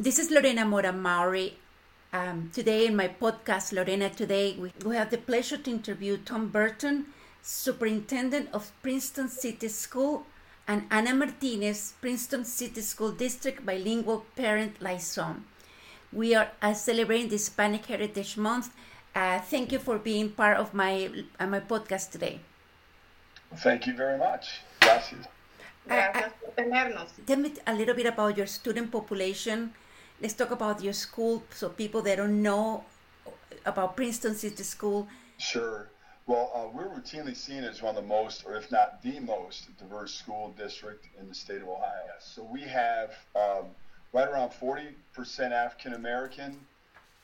This is Lorena Mora Maury. Um, today in my podcast, Lorena Today, we, we have the pleasure to interview Tom Burton, Superintendent of Princeton City School, and Ana Martinez, Princeton City School District Bilingual Parent Liaison. We are uh, celebrating the Hispanic Heritage Month. Uh, thank you for being part of my uh, my podcast today. Thank you very much. Gracias. Gracias por tenernos. Tell me a little bit about your student population. Let's talk about your school so people that don't know about Princeton City School. Sure. Well, uh, we're routinely seen as one of the most, or if not the most, diverse school district in the state of Ohio. So we have um, right around 40% African American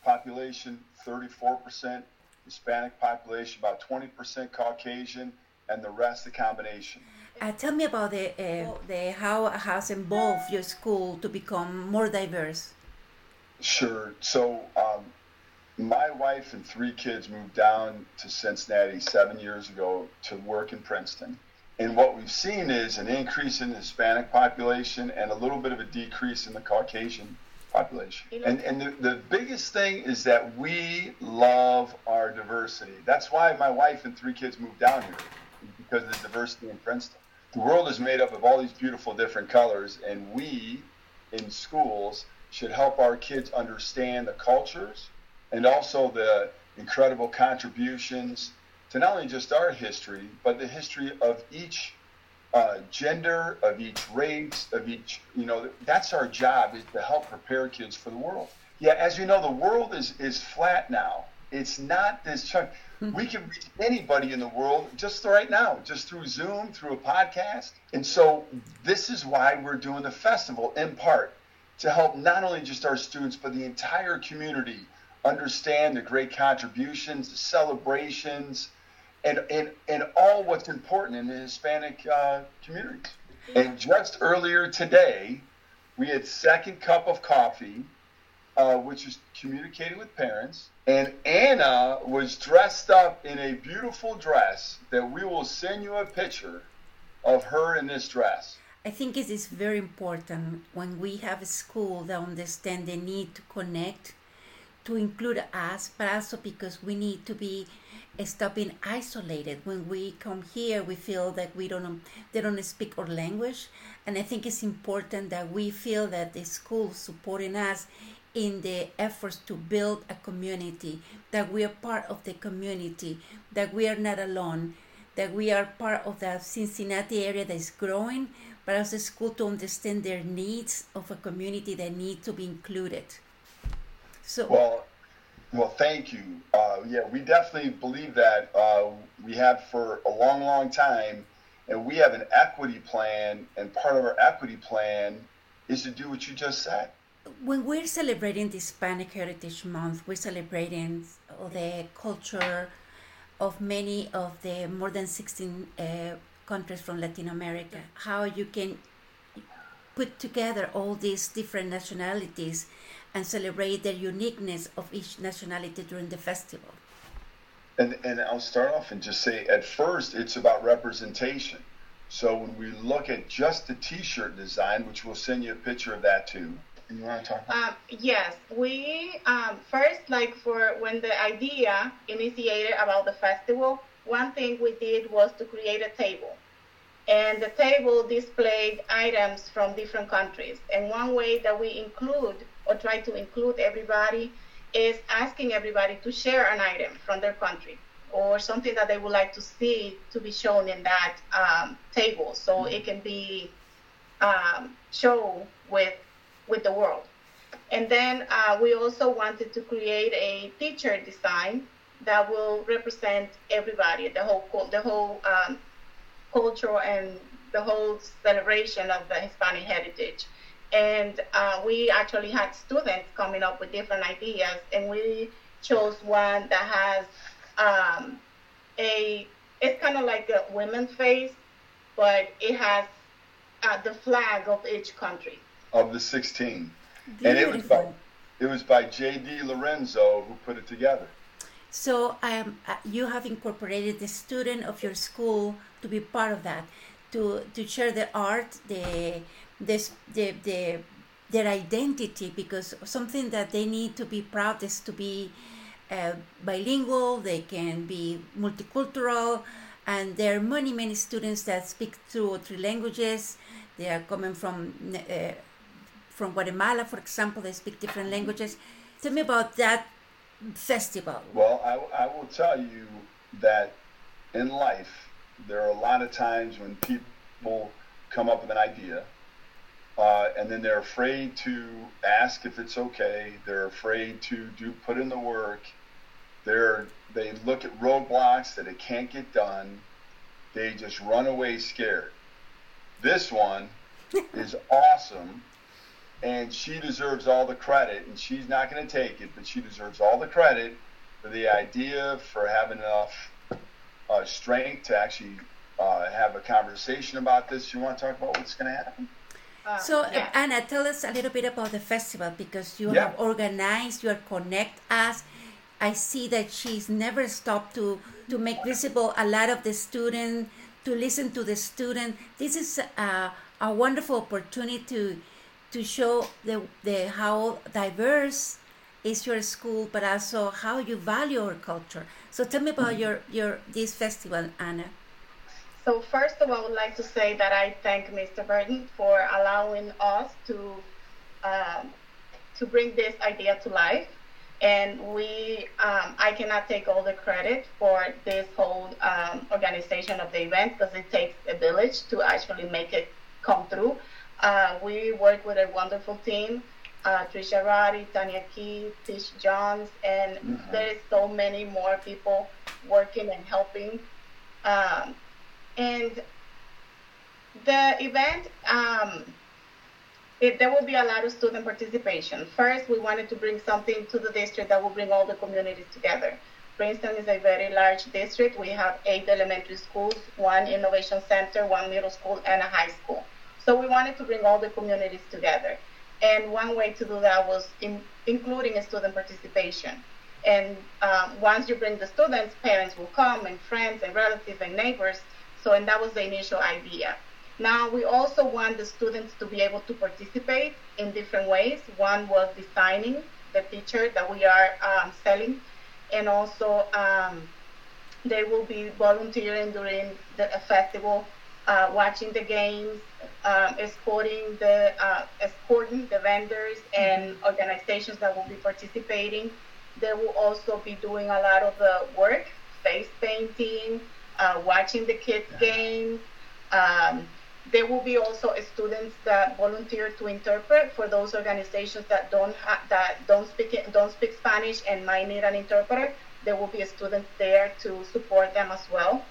population, 34% Hispanic population, about 20% Caucasian, and the rest a combination. Uh, tell me about the, uh, the how has involved your school to become more diverse. Sure. So um, my wife and three kids moved down to Cincinnati seven years ago to work in Princeton. And what we've seen is an increase in the Hispanic population and a little bit of a decrease in the Caucasian population. And, and the, the biggest thing is that we love our diversity. That's why my wife and three kids moved down here, because of the diversity in Princeton. The world is made up of all these beautiful different colors, and we in schools should help our kids understand the cultures and also the incredible contributions to not only just our history, but the history of each uh, gender, of each race, of each, you know, that's our job is to help prepare kids for the world. Yeah, as you know, the world is, is flat now. It's not this chunk. We can reach anybody in the world just right now, just through Zoom, through a podcast. And so this is why we're doing the festival in part to help not only just our students, but the entire community understand the great contributions, the celebrations, and, and, and all what's important in the Hispanic uh, communities. And just earlier today, we had second cup of coffee, uh, which is communicating with parents. And Anna was dressed up in a beautiful dress that we will send you a picture of her in this dress. I think it is very important when we have a school that understand the need to connect, to include us, but also because we need to be stop being isolated. When we come here, we feel that we don't they don't speak our language, and I think it's important that we feel that the school supporting us in the efforts to build a community, that we are part of the community, that we are not alone, that we are part of the Cincinnati area that is growing, but as a school to understand their needs of a community that need to be included. So well, well, thank you. Uh, yeah, we definitely believe that. Uh, we have for a long, long time, and we have an equity plan, and part of our equity plan is to do what you just said. When we're celebrating the Hispanic Heritage Month, we're celebrating the culture of many of the more than 16 uh, countries from Latin America, how you can put together all these different nationalities and celebrate the uniqueness of each nationality during the festival. And, and I'll start off and just say at first it's about representation. So when we look at just the t-shirt design, which we'll send you a picture of that too. You want to talk about? Um, yes, we um, first like for when the idea initiated about the festival, one thing we did was to create a table. And the table displayed items from different countries. And one way that we include or try to include everybody is asking everybody to share an item from their country or something that they would like to see to be shown in that um, table so mm-hmm. it can be um, shown with with the world and then uh, we also wanted to create a teacher design that will represent everybody, the whole the whole um, culture and the whole celebration of the Hispanic heritage. And uh, we actually had students coming up with different ideas, and we chose one that has um, a it's kind of like a women's face, but it has uh, the flag of each country. Of the 16. Beautiful. And it was by it was by J.D. Lorenzo who put it together. So um, uh, you have incorporated the student of your school to be part of that, to to share the art, the this the the their identity because something that they need to be proud is to be uh, bilingual, they can be multicultural, and there are many, many students that speak two or three languages. They are coming from uh, from Guatemala, for example, they speak different languages. Tell me about that festival. Well, I, I will tell you that in life, there are a lot of times when people come up with an idea uh, and then they're afraid to ask if it's okay. They're afraid to do put in the work. They're they look at roadblocks that it can't get done. They just run away scared. This one is awesome, and she deserves all the credit. And she's not going to take it, but she deserves all the credit for the idea, for having enough uh, strength to actually uh, have a conversation about this. You want to talk about what's going to happen? Uh, so yeah. Anna, tell us a little bit about the festival because you yeah. have organized, you are connect us. I see that she's never stopped to to make visible a lot of the student, to listen to the student. This is a, a wonderful opportunity to to show the the how diverse is your school, but also how you value our culture. So tell me about your your this festival, Anna. So first of all, I would like to say that I thank Mr. Burton for allowing us to um, to bring this idea to life. And we, um, I cannot take all the credit for this whole um, organization of the event because it takes a village to actually make it come through. Uh, we work with a wonderful team, uh, Trisha Roddy, Tanya Key, Tish Johns, and mm-hmm. there is so many more people working and helping. Um, and the event, um, it, there will be a lot of student participation. First, we wanted to bring something to the district that will bring all the communities together. Princeton is a very large district. We have eight elementary schools, one innovation center, one middle school, and a high school. So we wanted to bring all the communities together. And one way to do that was in, including student participation. And um, once you bring the students, parents will come, and friends, and relatives, and neighbors so, and that was the initial idea. Now, we also want the students to be able to participate in different ways. One was designing the picture that we are um, selling, and also um, they will be volunteering during the festival, uh, watching the games, um, escorting the uh, escorting the vendors and mm-hmm. organizations that will be participating. They will also be doing a lot of the work, face painting, uh, watching the kids games. Um, there will be also students that volunteer to interpret for those organizations that don't ha- that don't speak don't speak Spanish and might need an interpreter. There will be students there to support them as well,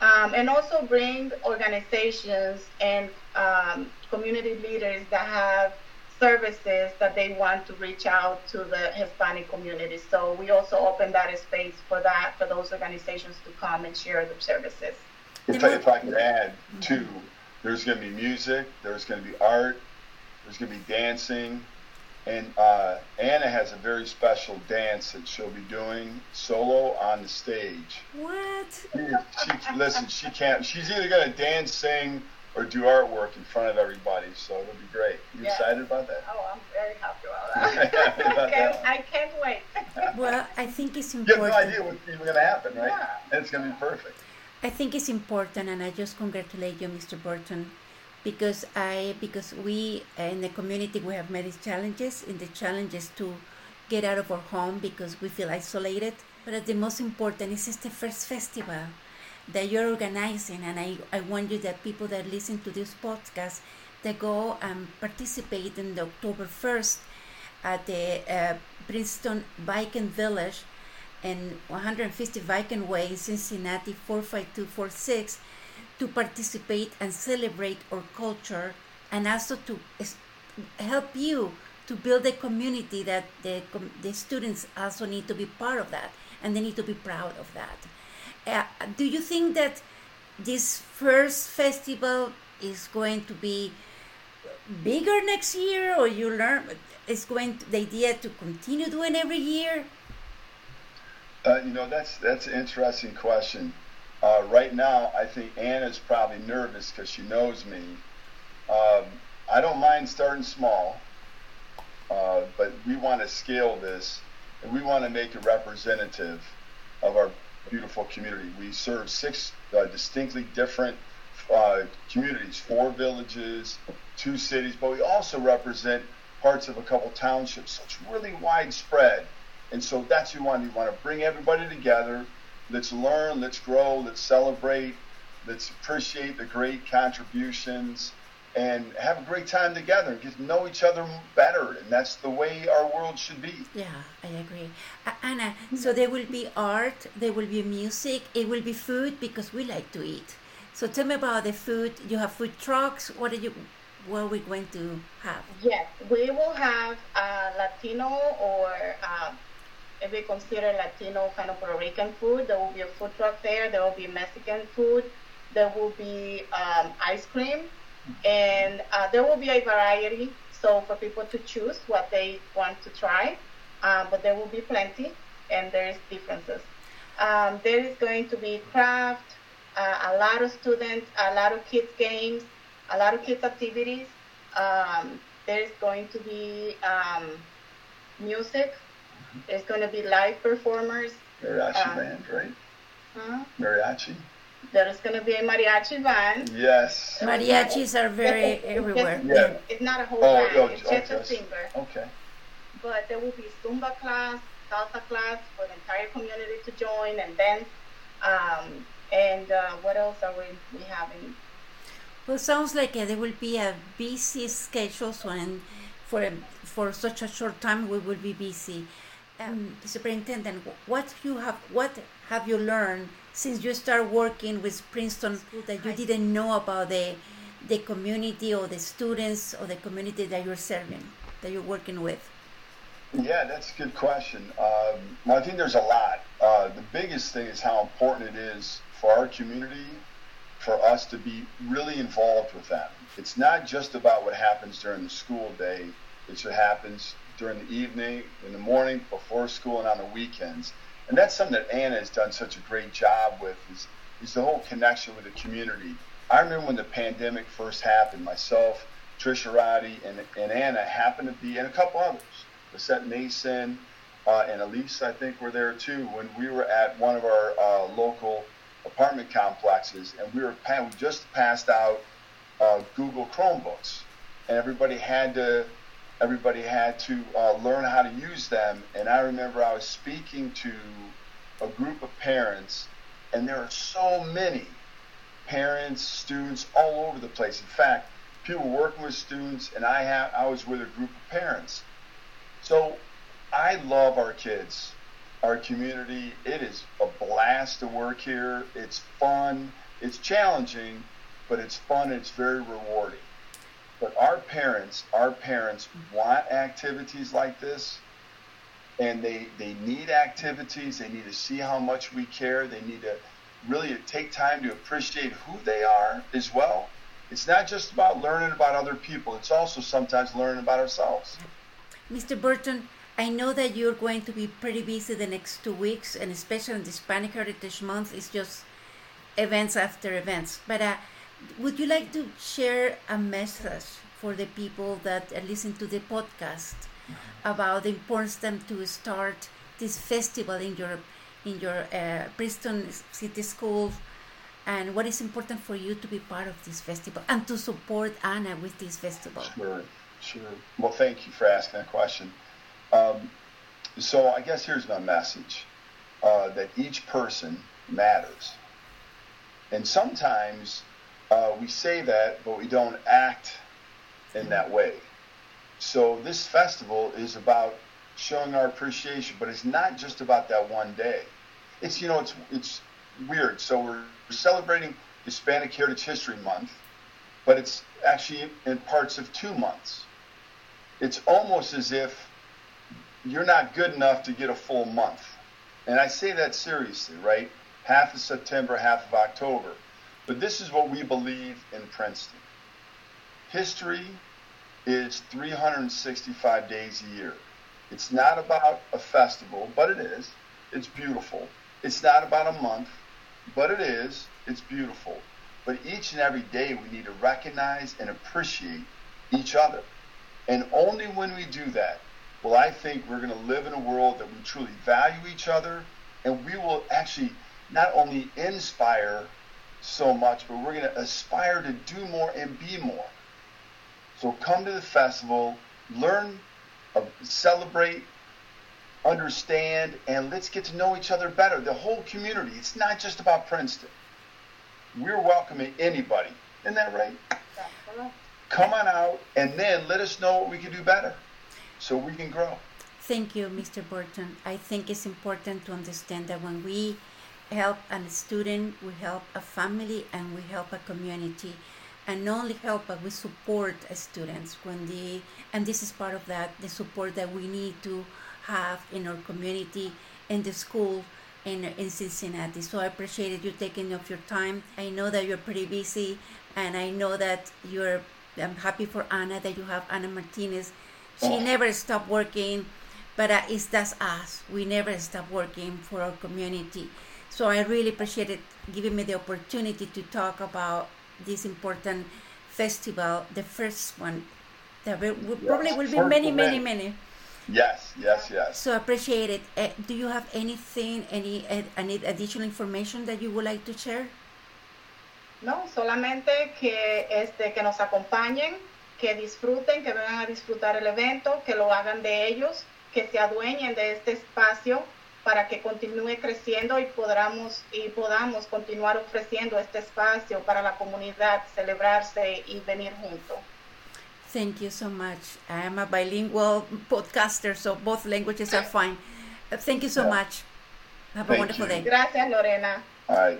um, and also bring organizations and um, community leaders that have services that they want to reach out to the Hispanic community. So we also open that space for that, for those organizations to come and share their services. If I, if I could add too, there's going to be music, there's going to be art, there's going to be dancing, and uh, Anna has a very special dance that she'll be doing solo on the stage. What? She, she, listen, she can't. She's either going to dance, sing, or do artwork in front of everybody. So it'll be great. You yeah. excited about that? Oh, I'm very happy about that. about can't, that I can't wait. well, I think it's important. You have no idea what's even going to happen, right? Yeah. And it's going to be perfect. I think it's important, and I just congratulate you, Mr. Burton, because I because we in the community we have many challenges. In the challenges to get out of our home because we feel isolated. But the most important is the first festival that you're organizing and I, I want you that people that listen to this podcast that go and participate in the October 1st at the uh, Princeton Viking Village and 150 Viking Way in Cincinnati 45246 to participate and celebrate our culture and also to help you to build a community that the, the students also need to be part of that and they need to be proud of that. Uh, do you think that this first festival is going to be bigger next year, or you learn is going to, the idea to continue doing every year? Uh, you know, that's that's an interesting question. Uh, right now, I think Anna's probably nervous because she knows me. Um, I don't mind starting small. uh, but we want to scale this and we want to make it representative of our beautiful community. We serve six uh, distinctly different uh, communities, four villages, two cities, but we also represent parts of a couple townships. So it's really widespread. And so that's what we want. We want to bring everybody together. Let's learn, let's grow, let's celebrate, let's appreciate the great contributions and have a great time together and get to know each other better. And that's the way our world should be. Yeah, I agree. Uh, Anna, so there will be art, there will be music, it will be food because we like to eat. So tell me about the food. You have food trucks. What are you? What are we going to have? Yes, we will have a Latino or uh, if we consider Latino kind of Puerto Rican food, there will be a food truck there. There will be Mexican food. There will be um, ice cream, and uh, there will be a variety. So for people to choose what they want to try, um, but there will be plenty, and there is differences. Um, there is going to be craft, uh, a lot of students, a lot of kids games, a lot of kids activities. Um, there's going to be um, music. There's going to be live performers. Mariachi um, band, right? Huh? Mariachi. There's going to be a mariachi band. Yes. Mariachis are very everywhere. It's, yeah. it's not a whole oh, band. Oh, it's just okay. a singer. Okay. But there will be Zumba class, salsa class for the entire community to join and dance. Um, and uh, what else are we, we having? Well, sounds like uh, there will be a busy schedule, so and for for such a short time we will be busy. Um, Superintendent, what you have what have you learned since you start working with Princeton that you didn't know about the the community or the students or the community that you're serving, that you're working with? Yeah, that's a good question. Um, well, I think there's a lot. Uh, the biggest thing is how important it is for our community, for us to be really involved with them. It's not just about what happens during the school day, it's what happens during the evening, in the morning, before school, and on the weekends. And that's something that Anna has done such a great job with is, is the whole connection with the community. I remember when the pandemic first happened, myself, Trisha Roddy, and, and Anna happened to be, and a couple others, Lisette Mason, uh, and Elise, I think, were there too, when we were at one of our uh, local apartment complexes, and we were we just passed out uh, Google Chromebooks, and everybody had to everybody had to uh, learn how to use them. And I remember I was speaking to a group of parents, and there are so many parents, students all over the place. In fact, people working with students, and I have I was with a group of parents. So I love our kids our community. It is a blast to work here. It's fun. It's challenging, but it's fun. It's very rewarding. But our parents, our parents want activities like this, and they they need activities. They need to see how much we care. They need to really take time to appreciate who they are as well. It's not just about learning about other people. It's also sometimes learning about ourselves. Mr. Burton, I know that you're going to be pretty busy the next two weeks, and especially in Hispanic Heritage Month, it's just events after events. But uh, would you like to share a message for the people that listen to the podcast about the importance them to start this festival in your in your uh, Princeton City School, and what is important for you to be part of this festival and to support Anna with this festival? Sure, sure. Well, thank you for asking that question. Um, so I guess here's my message uh, that each person matters. And sometimes uh, we say that, but we don't act in that way. So this festival is about showing our appreciation, but it's not just about that one day. It's you know it's it's weird. So we're celebrating Hispanic Heritage History Month, but it's actually in parts of two months. It's almost as if you're not good enough to get a full month. And I say that seriously, right? Half of September, half of October. But this is what we believe in Princeton. History is 365 days a year. It's not about a festival, but it is. It's beautiful. It's not about a month, but it is. It's beautiful. But each and every day we need to recognize and appreciate each other. And only when we do that will I think we're going to live in a world that we truly value each other and we will actually not only inspire so much, but we're going to aspire to do more and be more. So come to the festival, learn, uh, celebrate, understand, and let's get to know each other better. The whole community. It's not just about Princeton. We're welcoming anybody. Isn't that right? Come on out and then let us know what we can do better so we can grow. Thank you, Mr. Burton. I think it's important to understand that when we help a student, we help a family, and we help a community. And not only help, but we support students when they, and this is part of that, the support that we need to have in our community, in the school, in, in Cincinnati. So I appreciated you taking of your time. I know that you're pretty busy, and I know that you're. I'm happy for Anna that you have Anna Martinez. She oh. never stopped working, but uh, it's that's us. We never stop working for our community. So I really appreciate it giving me the opportunity to talk about this important festival, the first one. There will, yes, probably will be many, many, many. Yes, yes, yes. So appreciate it. Uh, do you have anything, any, uh, any additional information that you would like to share? No, solamente que, este, que nos acompañen, que disfruten, que vengan a disfrutar el evento, que lo hagan de ellos, que se adueñen de este espacio para que continúe creciendo y podamos, y podamos continuar ofreciendo este espacio para la comunidad, celebrarse y venir juntos. Thank you so much. I am a bilingual podcaster, so both languages are fine. Thank you so much. Have a wonderful day. Gracias, Lorena. Right.